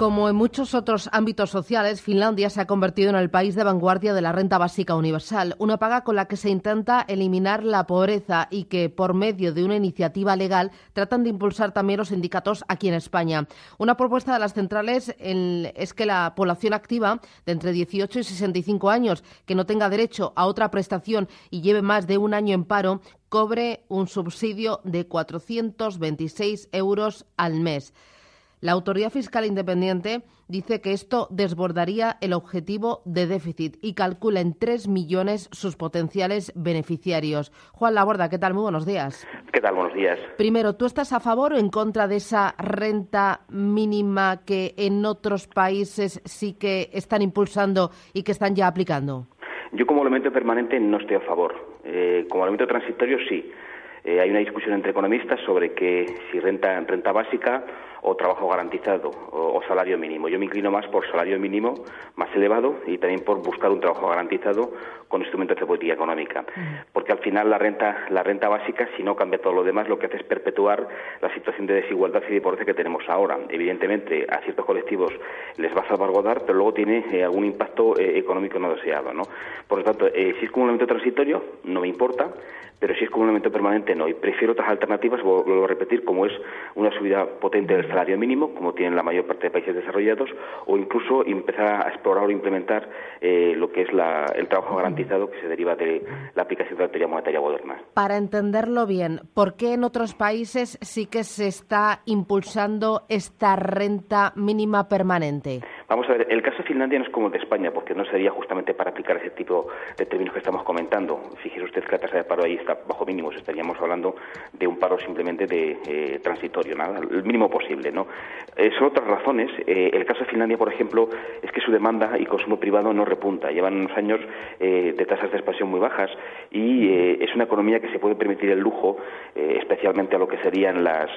Como en muchos otros ámbitos sociales, Finlandia se ha convertido en el país de vanguardia de la renta básica universal, una paga con la que se intenta eliminar la pobreza y que, por medio de una iniciativa legal, tratan de impulsar también los sindicatos aquí en España. Una propuesta de las centrales es que la población activa de entre 18 y 65 años que no tenga derecho a otra prestación y lleve más de un año en paro cobre un subsidio de 426 euros al mes. La Autoridad Fiscal Independiente dice que esto desbordaría el objetivo de déficit y calcula en 3 millones sus potenciales beneficiarios. Juan Laborda, ¿qué tal? Muy buenos días. ¿Qué tal? Buenos días. Primero, ¿tú estás a favor o en contra de esa renta mínima que en otros países sí que están impulsando y que están ya aplicando? Yo como elemento permanente no estoy a favor. Eh, como elemento transitorio sí. Eh, hay una discusión entre economistas sobre que si renta, renta básica o trabajo garantizado o, salario mínimo. Yo me inclino más por salario mínimo más elevado y también por buscar un trabajo garantizado con instrumentos de política económica. Porque al final la renta, la renta básica, si no cambia todo lo demás, lo que hace es perpetuar la situación de desigualdad y de pobreza que tenemos ahora. Evidentemente, a ciertos colectivos les va a salvaguardar, pero luego tiene eh, algún impacto eh, económico no deseado. ¿no? Por lo tanto, eh, si es como un elemento transitorio, no me importa, pero si es como un elemento permanente, no. Y prefiero otras alternativas, vuelvo a repetir, como es una subida potente del salario mínimo, como tienen la mayor parte de países desarrollados, o incluso empezar a explorar o implementar eh, lo que es el trabajo garantizado que se deriva de la aplicación de la teoría monetaria moderna. Para entenderlo bien, ¿por qué en otros países sí que se está impulsando esta renta mínima permanente? Vamos a ver, el caso de Finlandia no es como el de España, porque no sería justamente para aplicar ese tipo de términos que estamos comentando. Fíjese usted que la tasa de paro ahí está bajo mínimos, estaríamos hablando de un paro simplemente de eh, transitorio, nada, el mínimo posible, ¿no? Eh, son otras razones. Eh, el caso de Finlandia, por ejemplo, es que su demanda y consumo privado no repunta. Llevan unos años de tasas de expansión muy bajas y es una economía que se puede permitir el lujo, especialmente a lo que serían los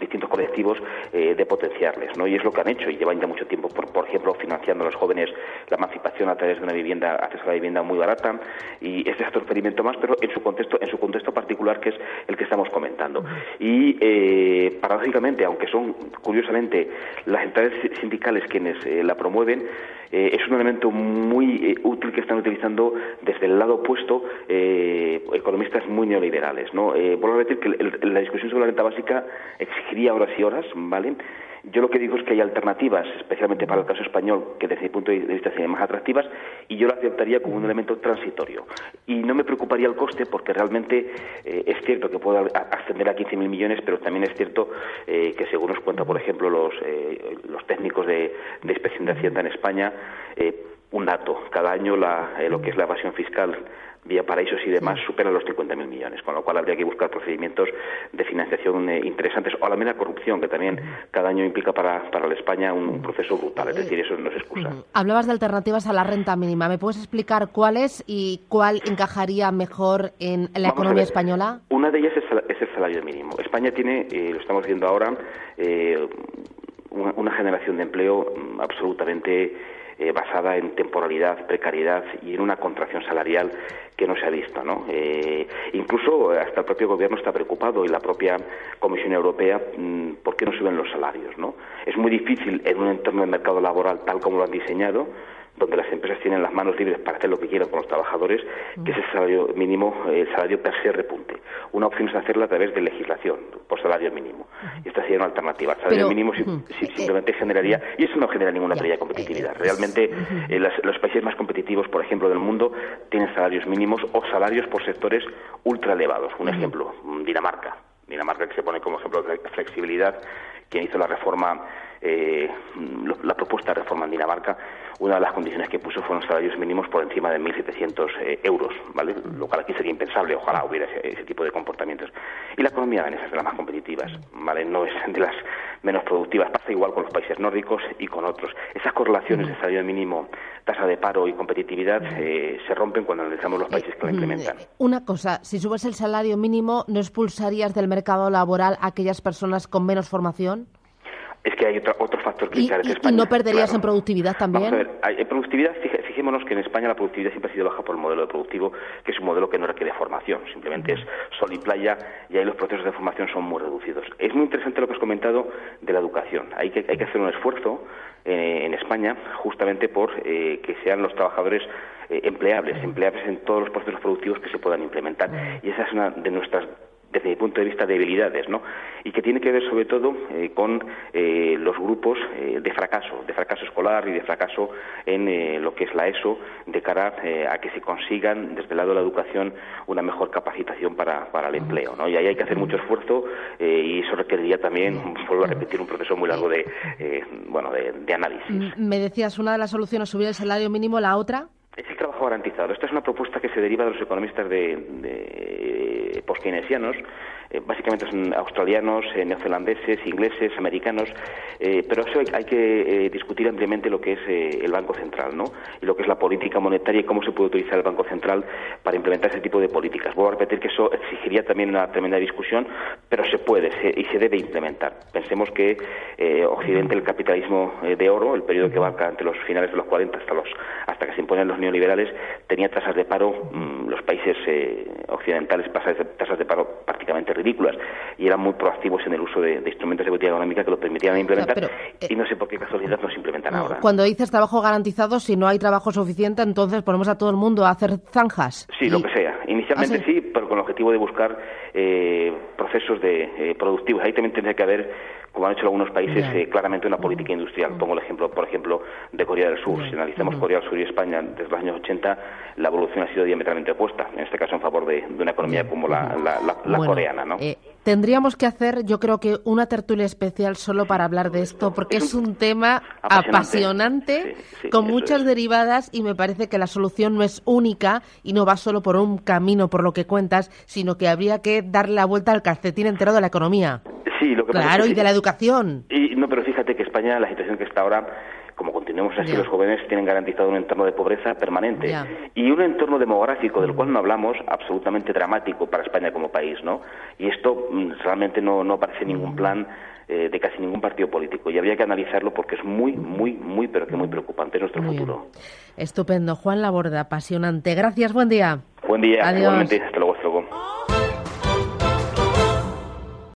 distintos colectivos, de potenciarles, ¿no? Y es lo que han hecho y llevan ya mucho tiempo por, ejemplo, financiando a los jóvenes la emancipación a través de una vivienda, acceso a la vivienda muy barata, y este es otro experimento más, pero en su contexto, en su contexto particular, que es el que estamos comentando. Y eh, paradójicamente, aunque son curiosamente las entidades sindicales quienes eh, la promueven, eh, es un elemento muy útil que están utilizando desde el lado opuesto economistas muy neoliberales. ¿no? vuelvo a decir que la discusión sobre la renta básica exigiría horas y horas, ¿vale? Yo lo que digo es que hay alternativas, especialmente para el caso español, que desde mi punto de vista serían más atractivas, y yo lo aceptaría como un elemento transitorio. Y no me preocuparía el coste, porque realmente eh, es cierto que puede ascender a 15.000 millones, pero también es cierto eh, que, según nos cuentan, por ejemplo, los, eh, los técnicos de, de inspección de Hacienda en España, un dato, cada año la, lo que es la evasión fiscal vía paraísos y demás supera los 50.000 millones, con lo cual habría que buscar procedimientos de financiación eh, interesantes o a la mera corrupción, que también cada año implica para, para la España un proceso brutal, es decir, eso no es excusa. Hablabas de alternativas a la renta mínima, ¿me puedes explicar cuáles y cuál encajaría mejor en la economía española? Una de ellas es, el salario mínimo. España tiene, eh, lo estamos viendo ahora, eh, una generación de empleo mm, absolutamente eh, basada en temporalidad, precariedad y en una contracción salarial que no se ha visto. ¿no? Eh, incluso hasta el propio gobierno está preocupado y la propia Comisión Europea mm, por qué no suben los salarios. ¿no? Es muy difícil en un entorno de mercado laboral tal como lo han diseñado donde las empresas tienen las manos libres para hacer lo que quieran con los trabajadores, que ese salario mínimo, el salario per se repunte. Una opción es hacerlo a través de legislación, por salario mínimo. Y esta sería una alternativa. El salario mínimo simplemente generaría, y eso no genera ninguna pérdida de competitividad. Realmente eh, los países más competitivos, por ejemplo, del mundo, tienen salarios mínimos o salarios por sectores ultra elevados. Un ejemplo, Dinamarca. Dinamarca que se pone como ejemplo de flexibilidad, quien hizo la reforma eh, la propuesta de reforma en Dinamarca, una de las condiciones que puso fueron salarios mínimos por encima de 1.700 eh, euros, ¿vale? Lo cual aquí sería impensable, ojalá hubiera ese, tipo de comportamientos. Y la economía danesa es de las más competitivas, ¿vale? No es de las menos productivas. Pasa igual con los países nórdicos y con otros. Esas correlaciones de salario mínimo, tasa de paro y competitividad eh, se rompen cuando analizamos los países que la implementan. Una cosa, si subes el salario mínimo, ¿no expulsarías del mercado laboral a aquellas personas con menos formación? Es que hay otro, otro factor que ¿Y, España. ¿Y no perderías en productividad también? Vamos a ver, hay, en productividad, fijémonos que en España la productividad siempre ha sido baja por el modelo de productivo, que es un modelo que no requiere formación, simplemente es sol y playa, y ahí los procesos de formación son muy reducidos. Es muy interesante lo que has comentado de la educación. Hay que, hay que hacer un esfuerzo eh, en España justamente por eh, que sean los trabajadores eh, empleables, empleables en todos los procesos productivos que se puedan implementar. Y esa es una de nuestras desde mi punto de vista, debilidades, ¿no? Y que tiene que ver sobre todo eh, con eh, los grupos eh, de fracaso, de fracaso escolar y de fracaso en lo que es la ESO, de cara a que se consigan, desde el lado de la educación, una mejor capacitación para, para el empleo, ¿no? Y ahí hay que hacer mucho esfuerzo y eso requeriría también, vuelvo a repetir, un proceso muy largo de, bueno, de, análisis. Me decías, una de las soluciones subir el salario mínimo, ¿la otra? Es el trabajo garantizado. Esta es una propuesta que se deriva de los economistas de, de poskeynesianos eh, básicamente son australianos, eh, neozelandeses, ingleses, americanos, eh, pero eso hay, que discutir ampliamente lo que es el Banco Central, ¿no? Y lo que es la política monetaria y cómo se puede utilizar el Banco Central para implementar ese tipo de políticas. Vuelvo a repetir que eso exigiría también una tremenda discusión, pero se puede y se debe implementar. Pensemos que Occidente, el capitalismo de oro, el periodo que va entre los finales de los 40 hasta los hasta que se imponen los neoliberales, tenía tasas de paro, mm, los países occidentales tasas de paro prácticamente ridículas y eran muy proactivos en el uso de, instrumentos de política económica que lo permitían implementar y no sé por qué casualidad no se implementan ahora. Cuando dices trabajo garantizado, si no hay trabajo suficiente, entonces ponemos a todo el mundo a hacer zanjas. Sí, lo que sea. Inicialmente ¿Ah, sí? pero con el objetivo de buscar eh, procesos de, eh, productivos. Ahí también tendría que haber como han hecho algunos países, eh, claramente una política industrial. Pongo el ejemplo, por ejemplo, de Corea del Sur. Si analizamos Corea del Sur y España desde los años 80, la evolución ha sido diametralmente opuesta, en este caso en favor de, una economía como la, coreana. ¿no? Tendríamos que hacer, yo creo que una tertulia especial solo para hablar de esto, porque es un tema apasionante, con muchas derivadas y me parece que la solución no es única y no va solo por un camino, por lo que cuentas, sino que habría que darle la vuelta al calcetín entero de la economía. Sí, lo que claro, y de la educación. Y, no, pero fíjate que España, la situación que está ahora, como continuemos así, los jóvenes tienen garantizado un entorno de pobreza permanente y un entorno demográfico del cual no hablamos, absolutamente dramático para España como país, ¿no? Y esto mm, realmente no, no aparece en ningún plan eh, de casi ningún partido político y habría que analizarlo porque es muy, muy, muy, pero que muy preocupante nuestro futuro. Estupendo. Juan Laborda, apasionante. Gracias, buen día. Buen día, Adiós. igualmente. Hasta luego, hasta luego.